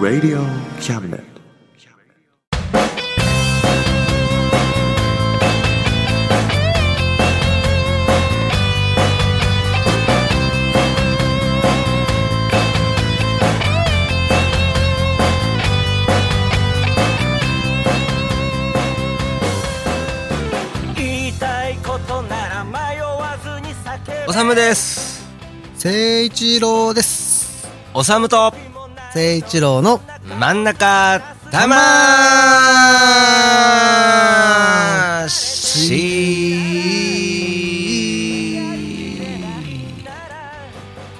Radio Cabinet. 言いたいことなら迷わずに叫おさむです聖一郎です。おさむと。聖一郎の真ん中。魂。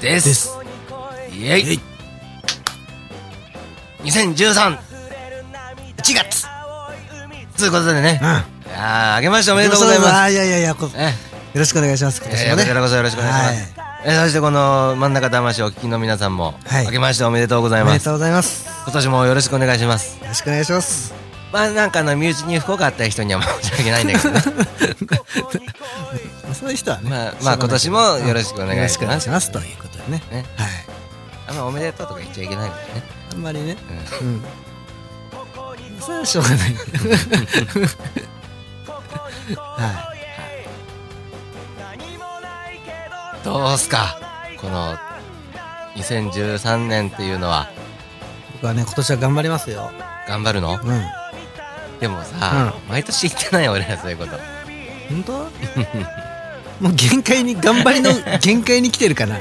です。です。イエイ。2013 1月。ということでね、うん。いやーあけましておめでとうございます。あいやいやいや、こよえろしくお願いします。今えー、年もね。こちらこそよろしくお願いします。えーそしてこの真ん中魂をお聞きの皆さんも、はい明けましておめでとうございます。おめでとうございます。今年もよろしくお願いします。よろしくお願いします。まあなんかあの身内に不幸があった人には申し訳ないんだけどね。まあそういう人はね。まあまあ今年もよろしくお願いします。ということでね。ねはい。あんまおめでとうとか言っちゃいけないんだよね。あんまりね。うんうん。それはしょうがない。はどうすか？この2013年っていうのは僕はね、今年は頑張りますよ。頑張るの？うん。でもさ、毎年言ってないよ俺らそういうこと。本当？もう限界に、頑張りの 限界に来てるかな。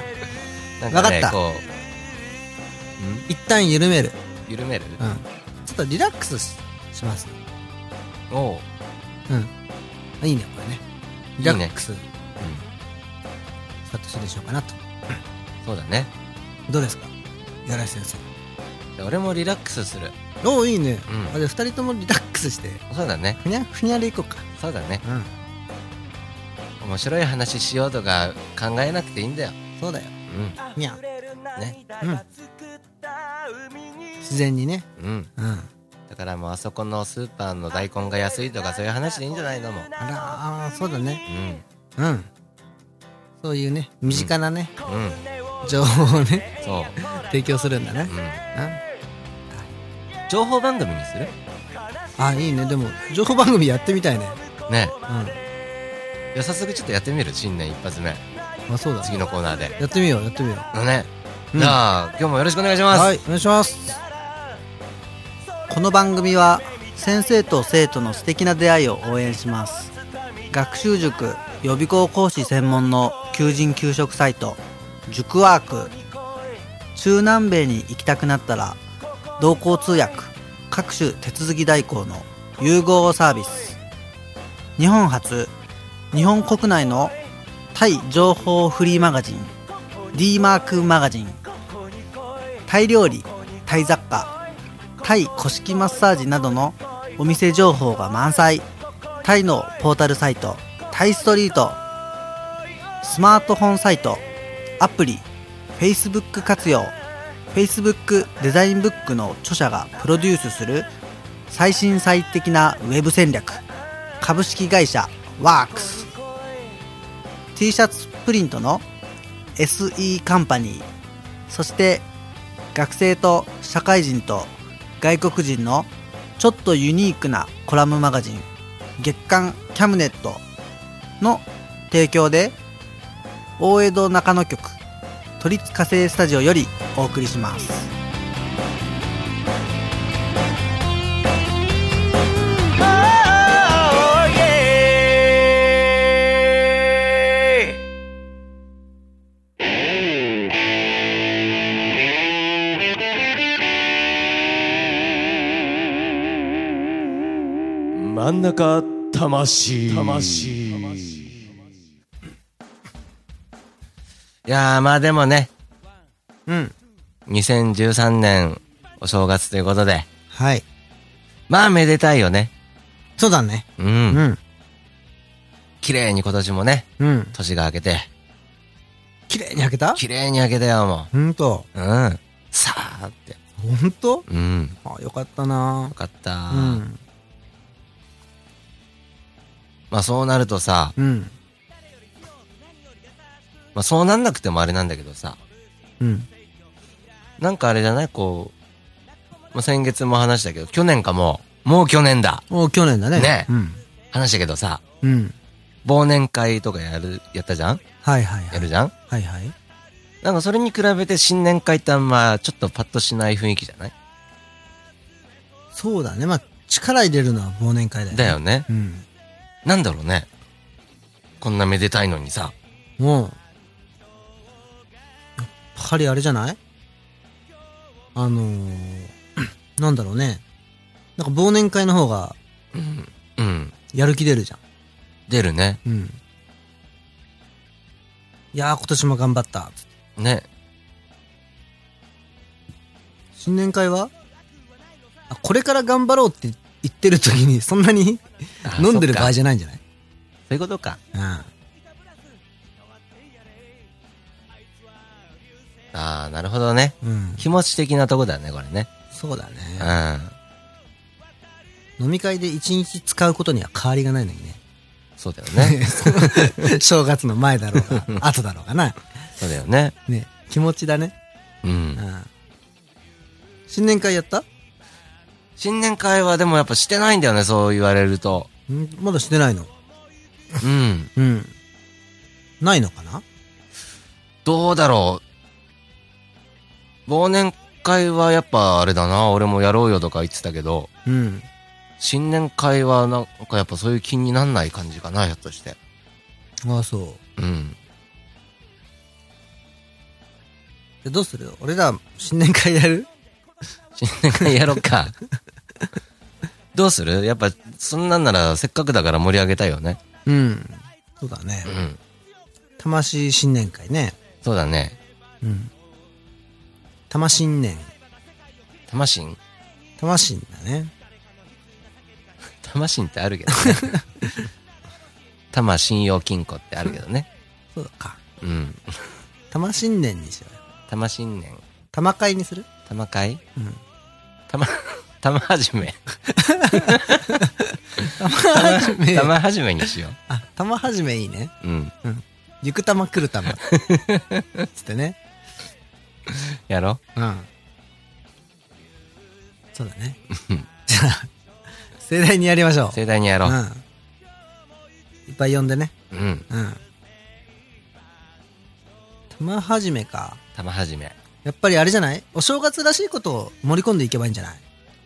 なんわかったこう、一旦緩める。ん緩める？うん。ちょっとリラックスしします。おう。うん。あいいね、これね。リラックス、うん。スタートしてしようかなと。そうだね。どうですか？五十嵐先生。俺もリラックスする。おお、いいね。うんあじゃあ二人ともリラックスして、そうだね。ふにゃ、ふにゃでいこうか。そうだね。うん。面白い話しようとか考えなくていいんだよ。そうだよ。うん。ふにゃ。ね。うん。自然にね。うん。うん。だからもうあそこのスーパーの大根が安いとかそういう話でいいんじゃないのもう。あら、そうだね。うん。うん。そういうね、身近なね、うん。情報をね、そう。提供するんだね。うん。うん。情報番組にする？あ、いいね。でも、情報番組やってみたいね。ねうん。じゃあ早速ちょっとやってみる？新年一発目。あ、そうだ。次のコーナーで。やってみよう、やってみよう。ね。うんじゃあ、今日もよろしくお願いします。はい、お願いします。この番組は先生と生徒の素敵な出会いを応援します。学習塾予備校講師専門の求人・給食サイト塾ワーク。中南米に行きたくなったら同行通訳各種手続き代行の融合サービス。日本初日本国内のタイ情報フリーマガジン D マークマガジン。タイ料理タイ雑貨タイ古式マッサージなどのお店情報が満載。タイのポータルサイトタイストリートスマートフォンサイトアプリ Facebook 活用 Facebook デザインブックの著者がプロデュースする最新最適なウェブ戦略株式会社ワークス。t シャツプリントの SE カンパニーそして学生と社会人と外国人のちょっとユニークなコラムマガジン月刊キャムネットの提供で大江戸中野局都立火星スタジオよりお送りします。真ん中魂。魂やー、まあでもね、うん。2013年お正月ということで、はい。まあめでたいよね。そうだね。う。うん。ん綺麗に今年もね、うん。年が明けて、綺麗に開けた？綺麗に明けたよ、もほんと？う。うん。さーって。ほんと？うん。あよかったな。よかった、うん。まあそうなるとさ、うんまあそうなんなくてもあれなんだけどさ、うん。なんかあれじゃない？こう、まあ、先月も話したけど、去年かもう、もう去年だ。お去年だね。ねうん。話したけどさ、うん。忘年会とかやる、やったじゃん？はいはいはい。やるじゃん？はいはい。なんかそれに比べて新年会ってあんまちょっとパッとしない雰囲気じゃない？そうだね。まあ、力入れるのは忘年会だよね。だよね。うん。なんだろうね。こんなめでたいのにさ。もぱりあれじゃない？あのー、なんだろうね。なんか忘年会の方がうん。うん。やる気出るじゃ出るね。ん。うん。いやー今年も頑張った。ね。新年会は？あ、これから頑張ろうって言ってる時にそんなにあ飲んでる場合じゃないんじゃない？そういうことか。うん。ああ、なるほどね。うん。気持ち的なとこだね、これね。そうだねう。ん。飲み会で一日使うことには変わりがないのにね。そうだよね。正月の前だろうが、後だろうがな。そうだよね。ね、気持ちだね。う。うんん。新年会やった？新年会はでもやっぱしてないんだよね、そう言われると。ん？まだしてないの？うん。うん。ないのかな？どうだろう。忘年会はやっぱあれだな、俺もやろうよとか言ってたけど、うん。新年会はなんかやっぱそういう気になんない感じかな、ひょっとして。ああ、そう。うん。でどうする俺ら、新年会やる？新年会やろっか。どうする？やっぱ、そんなんならせっかくだから盛り上げたいよね。うん。そうだねう。ん。魂新年会ね。そうだね。うん。魂新年。魂？魂だね。魂ってあるけどね。玉信用金庫ってあるけどね。そうか。うん。玉新年にしようよ。玉新年。玉会にする？玉会うん。玉、玉始め。玉はじめ。玉始めにしよあ、玉はじめいいね。う。うん。行く玉来る玉。つってね。やろ？うん。そうだね。じゃあ、盛大にやりましょう。盛大にやろう。うん。いっぱい呼んでね。うん。うん。玉はじめか。玉始め。やっぱりあれじゃない？お正月らしいことを盛り込んでいけばいいんじゃない？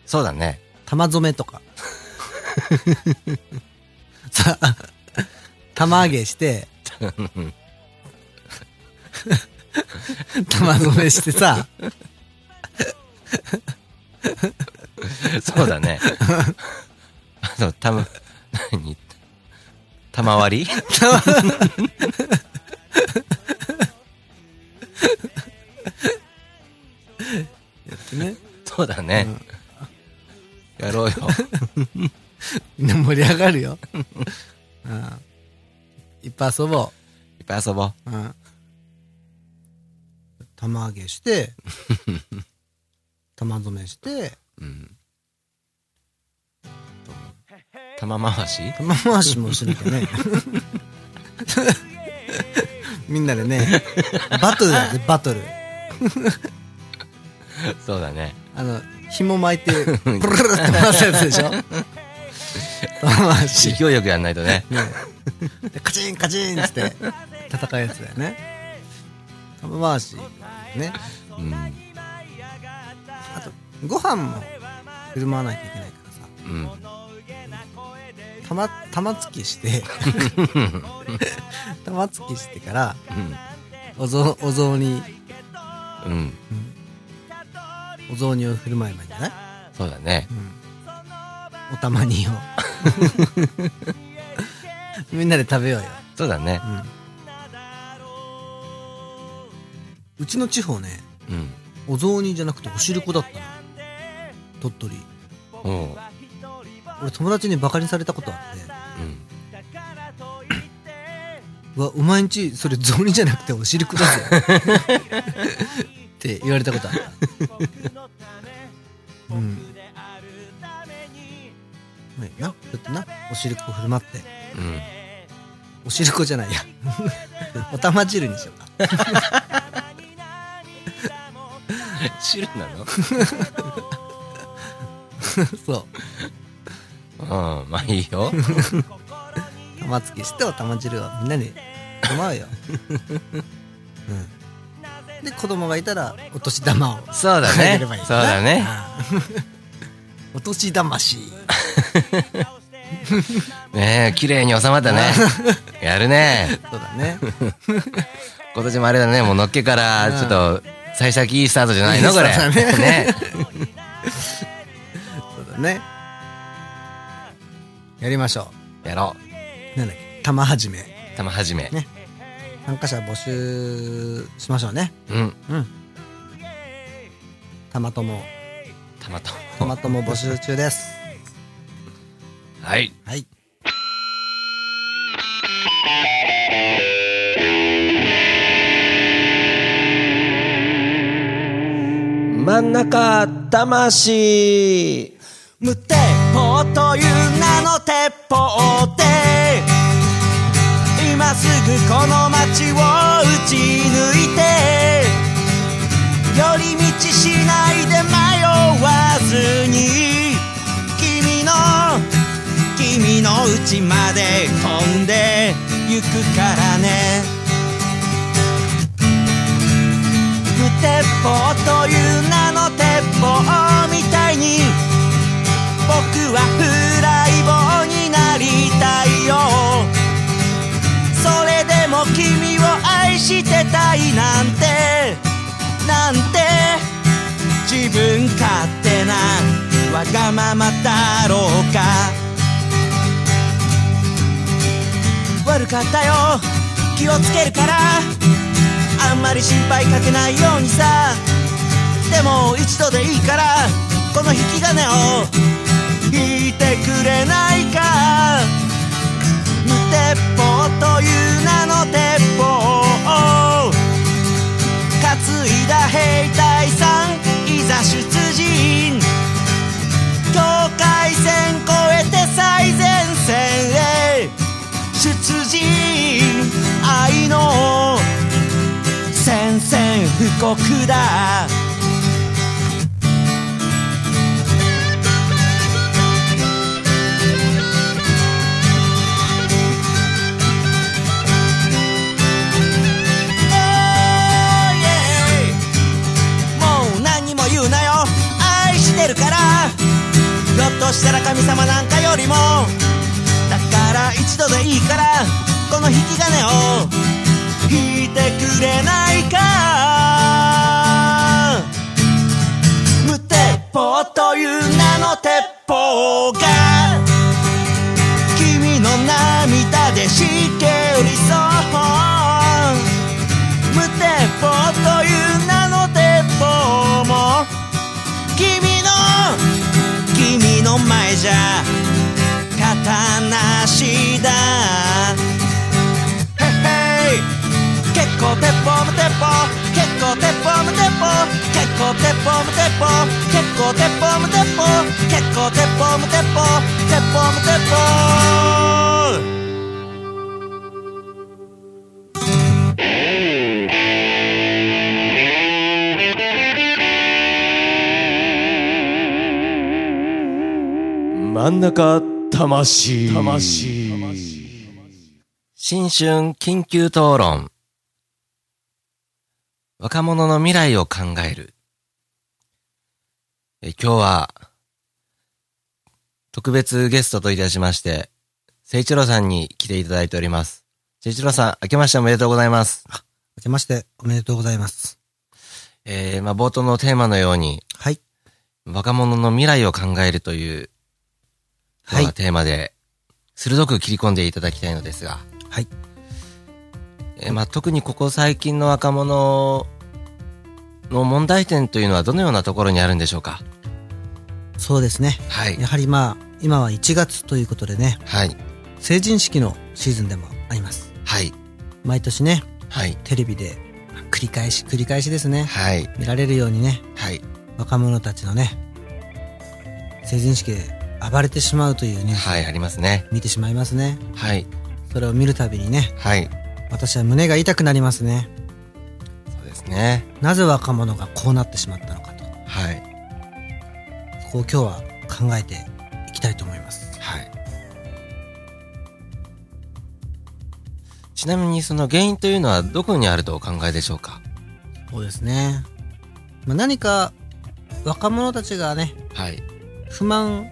そうだね。玉染めとか。さあ、玉揚げして、玉染めしてさ、そうだね。あと、たま、何？玉割り？ね。そうだね。やろうよ。みんな盛り上がるよ。うん。いっぱい遊ぼいっぱい遊ぼう。う。うん。玉揚げして、玉染めして、うん。玉回し？玉回しもしなきゃね。みんなでね、バトルだぜ、バトル。そうだね。あの、紐巻いて、ブルルルって回すやつでしょ玉回し。勢いよくやんないとね。ねでカチンカチンっつって戦うやつだよね。玉回し。ね。うん。あと、ご飯も振る舞わないといけないからさ。うん。玉、玉突きして、玉突きしてから、うんお雑、お雑煮、うん。うん。お雑煮を振る舞えばいいんじゃないそうだね。うんおたま煮を。みんなで食べようよ。そうだね。うんちの地方ね、うん。お雑煮じゃなくてお汁粉だったの。鳥取。おう。俺友達にバカにされたことあって、うん。うわ、お前んち、それ雑煮じゃなくてお汁粉だぜ。って言われたことあった。うん。まあいいな、ちょっとな、お汁粉振る舞って。うん。お汁粉じゃないや。お玉汁にしようか。汁なの？そう。うん、まあいいよ。玉突きしてお玉汁を。みんなに。飲まうよ、うん、で子供がいたらお年玉を。そうだね。ればいい。そうだね。お年玉し。ねえ、綺麗に収まったね。やるね。そうだね。今年もあれだね、もうのっけから、ちょっと、幸先いいスタートじゃないのこれ。いいスタートだね。そうだねやりましょやろうなんだっけ？玉始めう。玉始め。ね参加者募集しましょうねうん。うん玉友玉と。玉友募集中ですはい。はい真ん中魂無鉄砲という名の鉄砲で今すぐこの街を撃ち抜いて。寄り道しないで迷わずに。君の君の家まで飛んで行くからね。鉄砲という名の鉄砲みたいに僕はフライボーになりたいよ。それでも君を愛してたいなんてなんて自分勝手なわがままだろうか。悪かったよ。気をつけるから。あんまり心配かけないようにさ。でも一度でいいからこの引き金を布告だ。もう何も言うなよ。愛してるから。ひょっとしたら神様なんかよりも。だから一度でいいから。この引き金を。引いてくれないか。という名の鉄砲が君の涙でしけりそう。無鉄砲という名の鉄砲。も君の君の前じゃ刀なしだ。へっへい結構鉄砲無鉄砲鉄砲無鉄砲結構鉄砲無鉄砲結構鉄砲無鉄砲結構鉄砲無鉄砲鉄砲無鉄砲真ん中魂魂新春緊急討論。若者の未来を考える。え今日は、特別ゲストといたしまして、聖一郎さんに来ていただいております。聖一郎さん、明けましておめでとうございます。明けましておめでとうございますえー、まあ、冒頭のテーマのように、はい若者の未来を考えるという、はいまあテーマで、鋭く切り込んでいただきたいのですが、はいえーまあ、特にここ最近の若者の問題点というのはどのようなところにあるんでしょうか？そうですねはいや。はりまあ今は1月ということでねはい。成人式のシーズンでもありますはい。毎年ねはい。テレビで繰り返し繰り返しですねはい。見られるようにねはい。若者たちのね成人式で暴れてしまうというニュースはい、ありますね。見てしまいますねはい。それを見るたびにねはい。私は胸が痛くなりますねそうですね。なぜ若者がこうなってしまったのかとこを今日は考えていきたいと思いますはい。ちなみにその原因というのはどこにあるとお考えでしょうか？そうですね、まあ、何か若者たちがねはい。不満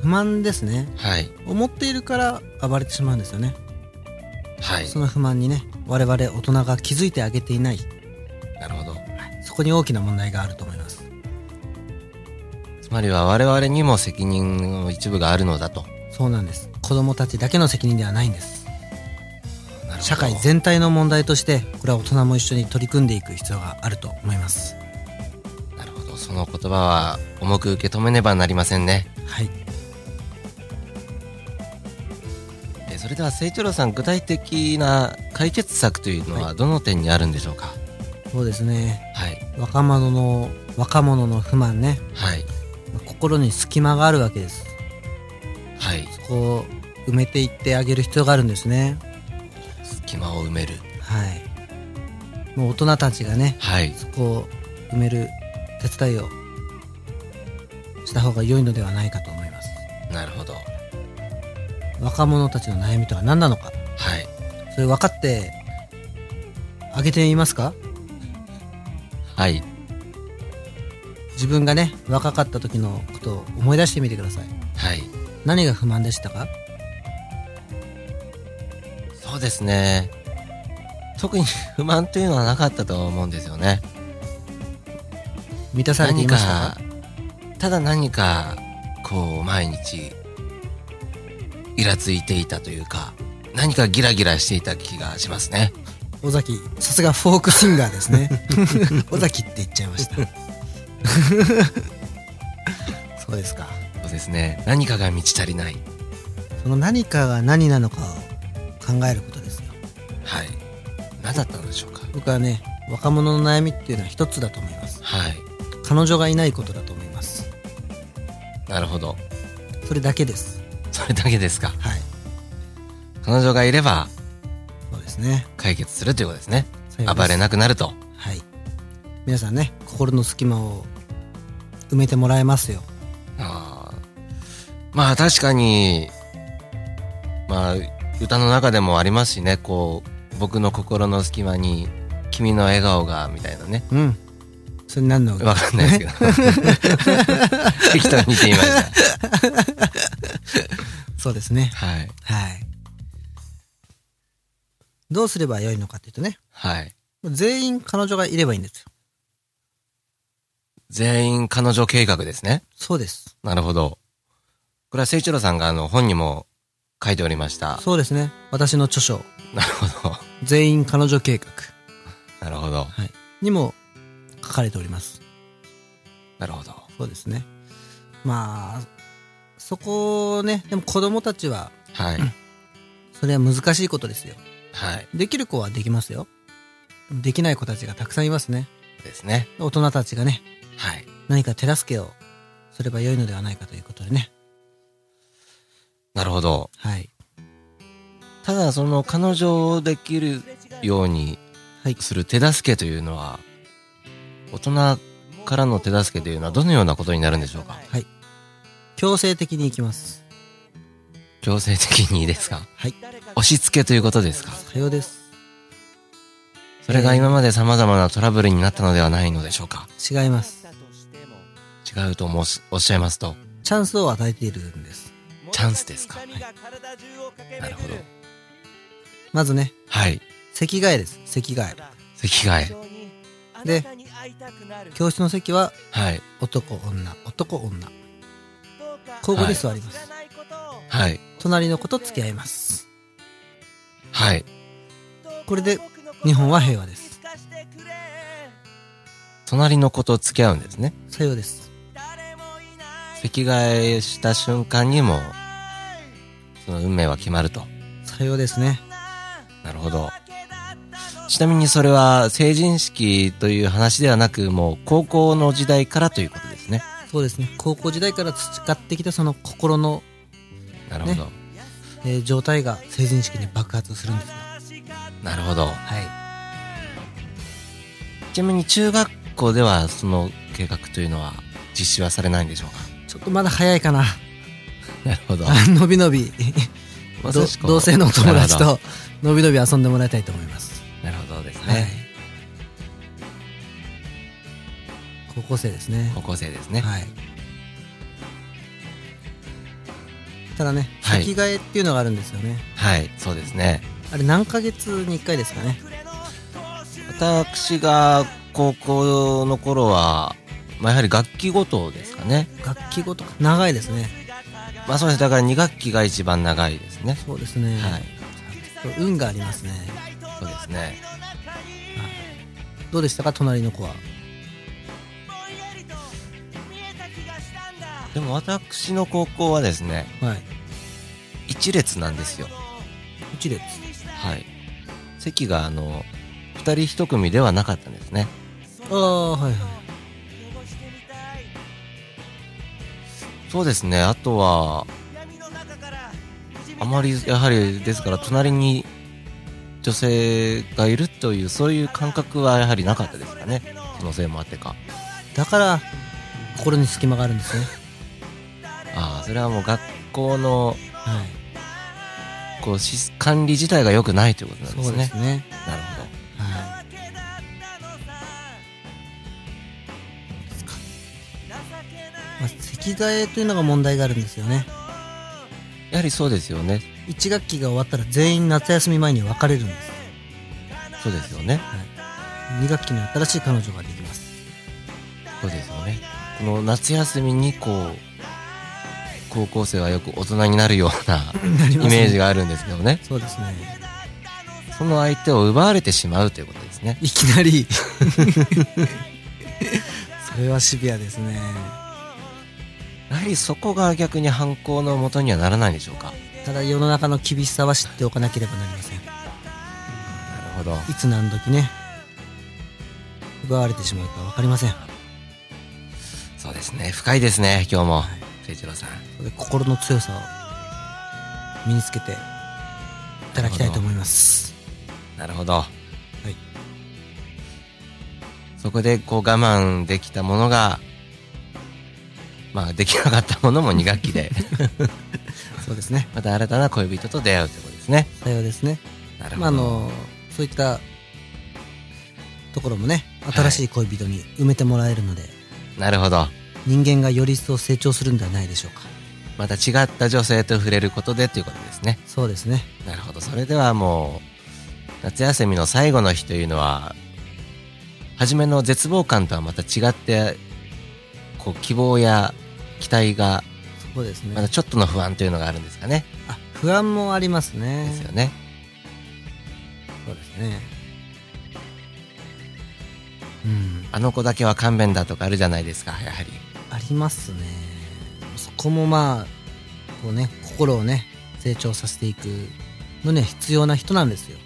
不満ですねはい。思っているから暴れてしまうんですよねはい。その不満にね我々大人が気づいてあげていないなるほど。そこに大きな問題があると思いますつまりは我々にも責任の一部があるのだと。そうなんです子供たちだけの責任ではないんです社会全体の問題としてこれは大人も一緒に取り組んでいく必要があると思いますなるほど。その言葉は重く受け止めねばなりませんね。はいれでは清一郎さん、具体的な解決策というのはどの点にあるんでしょうか？そうですねはい。若者の若者の不満ねはい。心に隙間があるわけですはい。そこを埋めていってあげる必要があるんですね隙間を埋める。はいもう大人たちがねはい。そこを埋める手伝いをした方が良いのではないかと思いますなるほど。若者たちの悩みとは何なのかはい。それ分かってあげてみますか？はい。自分がね若かった時のことを思い出してみてくださいはい。何が不満でしたか？そうですね。特に不満というのはなかったと思うんですよね。満たされてい何ましたか？か、ただ何か、こう、毎日、イラついていたというか、何かギラギラしていた気がしますね。尾崎さすがフォークシンガーですね 尾崎って言っちゃいました そうですかそうですね。何かが満ち足りない。その何かが何なのかを考えることですよはい。何だったのでしょうか。僕はね若者の悩みっていうのは一つだと思いますはい。彼女がいないことだと思いますなるほど。それだけですそれだけですか。はい彼女がいればそうですね解決するということですね。暴れなくなると。はい皆さんね心の隙間を埋めてもらえますよあーまあ確かに、まあ歌の中でもありますしね、こう、僕の心の隙間に君の笑顔が、みたいなね。うんそれ何のわかんないですけど。適当に言ってみました。そうですねはい。はいどうすればよいのかっていうとねはい。全員彼女がいればいいんですよ全員彼女計画ですね。そうですなるほど。これは聖一郎さんがあの本にも書いておりました。そうですね私の著書なるほど。「全員彼女計画なるほど。」にも書かれておりますなるほど。そうですねまあそこをねでも子供たちははい。それは難しいことですよはい。できる子はできますよできない子たちがたくさんいますねですね。大人たちがねはい。何か手助けをすればよいのではないかということでねなるほど。はいただその彼女をできるようにはいする手助けというのは、大人からの手助けというのはどのようなことになるんでしょうか？強制的に行きます。強制的にいいですか？はい。押し付けということですか？さようです。それが今まで様々なトラブルになったのではないのでしょうか？違います。違うと申すおっしゃいますと、チャンスを与えているんです。チャンスですか？なるほど。まずね。はい。席替えです。席替え。席替え。で教室の席ははい。男女。男女交互で座ります、はい。隣の子と付き合いますはい。これで日本は平和です隣の子と付き合うんですね。さようです席替えした瞬間にも、その運命は決まると。さようですねなるほど。ちなみにそれは成人式という話ではなく、もう高校の時代からということ？そうですね高校時代から培ってきたその心の、なるほど。えー状態が成人式に爆発するんですよなるほど。はいちなみに中学校ではその計画というのは実施はされないんでしょうか？ちょっとまだ早いかな。なるほど。のびのび、同性のお友達と、のびのび遊んでもらいたいと思います。どなるほどですはい高校生ですね。高校生ですね。はい。ただね、はい先替えっていうのがあるんですよね。はい、そうですね。あれ何ヶ月に1回ですかね。私が高校の頃は、まあ、やはり楽器ごとですかね。楽器ごとか。長いですね。まあそうです。だから2学期が一番長いですね。そうですね。はい。運がありますね。そうですね。どうでしたか、隣の子は。でも私の高校はですね、はい。一列なんですよ。一列。はい。席があの、二人一組ではなかったんですね。ああ、はいはい。そうですね。あとは、あまり、やはり、ですから、隣に女性がいるという、そういう感覚はやはりなかったですかね。そのせいもあってか。だから、心に隙間があるんですね。ああ、それはもう学校の、はい。こう、し管理自体が良くないということなんですね。そうですね。なるほど。はい。まあ、席替えというのが問題があるんですよね。やはりそうですよね。1学期が終わったら全員夏休み前に別れるんです。そうですよね。2学期に新しい彼女ができます。そうですよね。この夏休みにこう、高校生はよく大人になるようなイメージがあるんですけどね。そうですね。その相手を奪われてしまうということですね。いきなり。それはシビアですね。やはりそこが逆に犯行のもとにはならないんでしょうか？ただ世の中の厳しさは知っておかなければなりません。なるほど。いつ何時ね、奪われてしまうか分かりません。そうですね。深いですね、今日も。誠一郎さん。心の強さを身につけていただきたいと思います。なるほど。そこでこう我慢できたものが、まあできなかったものも2学期で、そうですね。また新たな恋人と出会うということですね。さようですね。なるほど。まあ、あの、そういったところもね、新しい恋人に埋めてもらえるので、なるほど。人間がより一層成長するんではないでしょうか。また違った女性と触れることでということですね。そうですね。なるほど。それではもう、夏休みの最後の日というのは、初めの絶望感とはまた違って、こう、希望や期待が、そうですね。まだちょっとの不安というのがあるんですかね。あ、不安もありますね。ですよね。そうですね。うん。あの子だけは勘弁だとかあるじゃないですか、やはり。ありますね。そこもまあ、こうね、心をね、成長させていくのには必要な人なんですよ。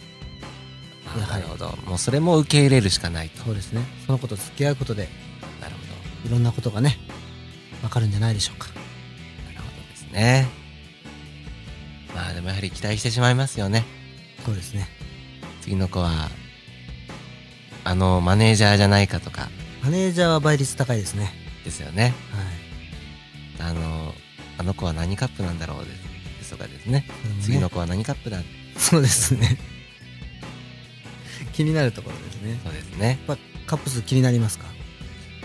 なるほど。もうそれも受け入れるしかないと。そうですね。その子と付き合うことで、なるほど。いろんなことがね、わかるんじゃないでしょうか。なるほどですね。まあでもやはり期待してしまいますよね。そうですね。次の子は、あの、マネージャーじゃないかとか、マネージャーは倍率高いですね。ですよね。の、子は何カップなんだろうですとかですね。それもね次の子は何カップだそうですね。気になるところですね。そうですね。まあ、カップ数気になりますか？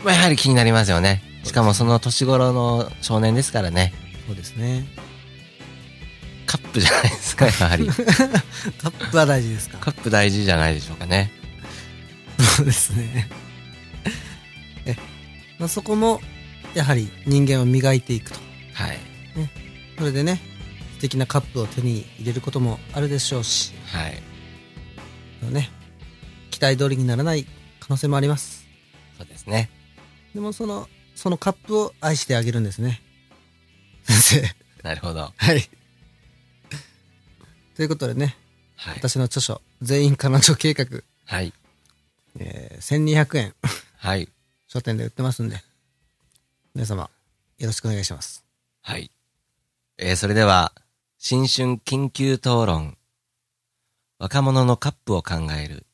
まあやはり気になりますよね。しかもその年頃の少年ですからね。そうですね。カップじゃないですか、やはり。カップは大事ですか？カップ大事じゃないでしょうかね。そうですね。え、まあ、そこも、やはり人間を磨いていくと。はい。それでね、素敵なカップを手に入れることもあるでしょうし、はい。ね、期待通りにならない可能性もあります。そうですね。でもその、そのカップを愛してあげるんですね。先生。なるほど。はい。ということでね、はい。私の著書、全員彼女計画、はい。えー、1200円、はい。書店で売ってますんで、皆様、よろしくお願いします。はい。えー、それでは、新春緊急討論。若者のカップを考える。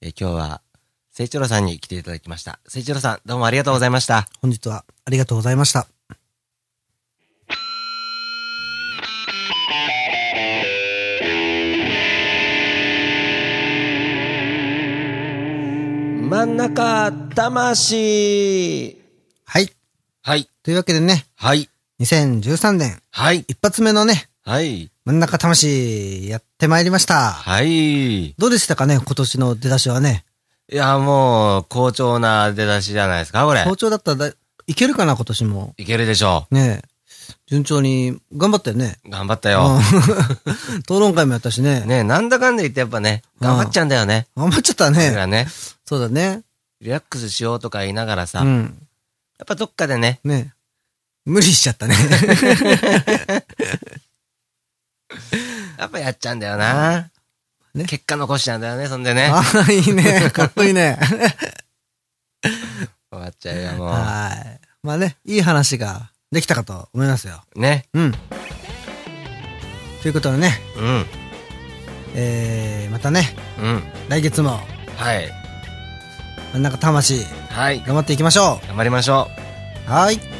えー、今日は、聖一郎さんに来ていただきました。聖一郎さん、どうもありがとうございました。本日はありがとうございました。真ん中魂はい。はい。というわけでね、はい。2013年はい。一発目のね、はい。真ん中魂やってまいりました。はい。いどうでしたかね、今年の出だしはね？や、もう、好調な出だしじゃないですか、これ。好調だったらだいけるかな、今年も？いけるでしょねえ。順調に頑張ったよね。う。頑張ったよ。うん 討論会もやったしね。ねなんだかんだ言ってやっぱね、頑張っちゃうんだよね。頑張っちゃったね。らね、そうだね。リラックスしようとか言いながらさ、やうん。っぱどっかでね、ね無理しちゃったね。やっぱやっちゃうんだよな。ね結果残しちゃうんだよね、そんでね。ああ、いいね。かっこいいね。終わっちゃうよ、もはい。まあね、いい話ができたかと思いますよ。う。ね。うん。ということでね、うん。えー、またね、うん。来月もはい。真ん中魂はい。頑張っていきましょ頑張りましょう。はい。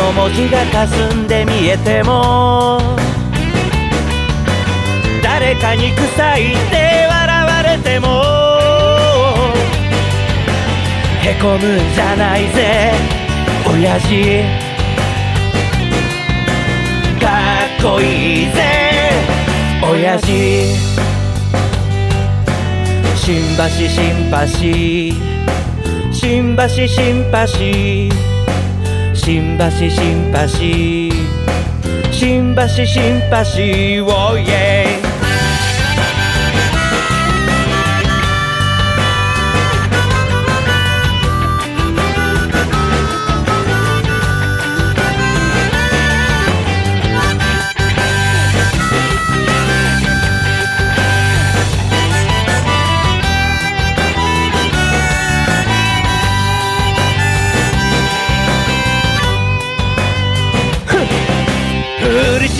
の文字が霞んで見えても誰かに臭いって笑われてもへこむんじゃないぜ親父。かっこいいぜ親父。新橋新橋。新橋新橋。新橋新橋。新橋新橋おい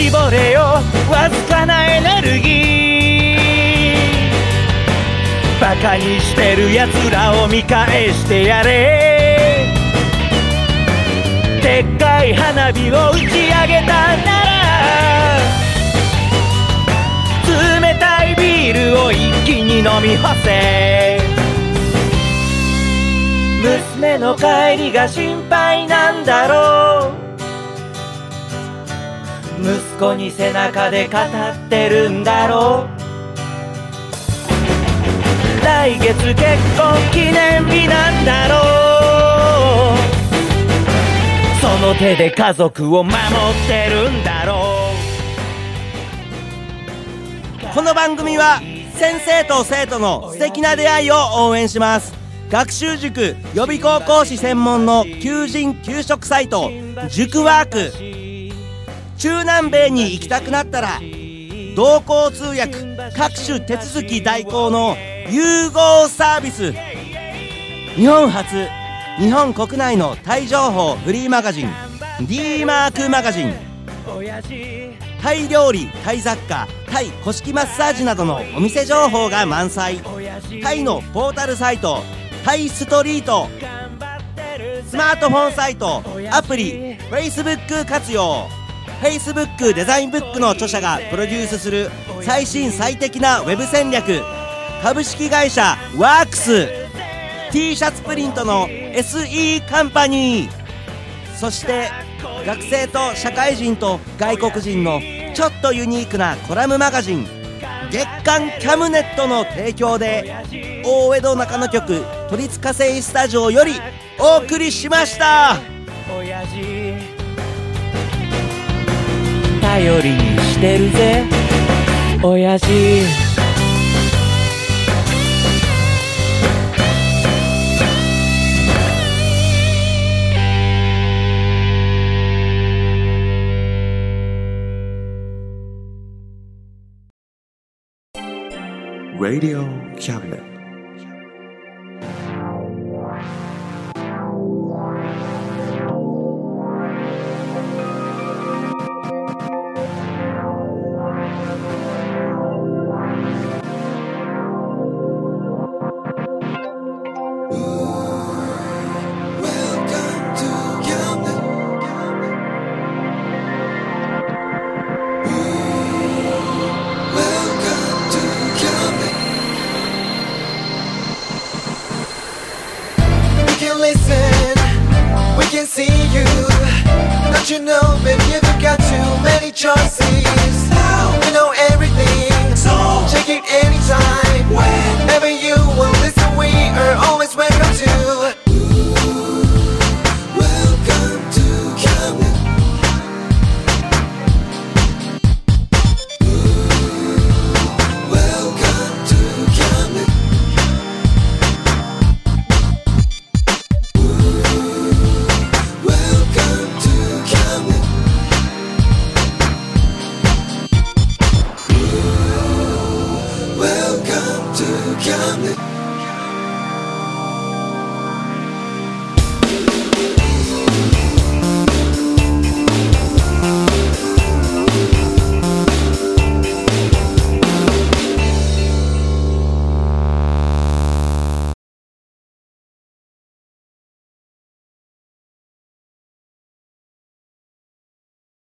絞れよ。わずかなエネルギー。バカにしてるやつらを見返してやれ。でっかい花火を打ち上げたなら。冷たいビールを一気に飲み干せ。娘の帰りが心配なんだろう。子に背中で語ってるんだろう？来月結婚記念日なんだろう？その手で家族を守ってるんだろう？この番組は先生と生徒の素敵な出会いを応援します。学習塾予備校講師専門の求人・給食サイト塾ワーク。中南米に行きたくなったら同行通訳各種手続き代行の融合サービス。日本初日本国内のタイ情報フリーマガジン D マークマガジン。タイ料理タイ雑貨タイ古式マッサージなどのお店情報が満載。タイのポータルサイトタイストリート。スマートフォンサイトアプリ Facebook 活用。Facebook デザインブックの著者がプロデュースする最新最適なウェブ戦略。株式会社ワークス。T シャツプリントの SE カンパニー。そして学生と社会人と外国人のちょっとユニークなコラムマガジン。月刊キャムネットの提供で大江戸中野局都立火星スタジオよりお送りしました。頼りにしてるぜ親父 Radio Cabinet.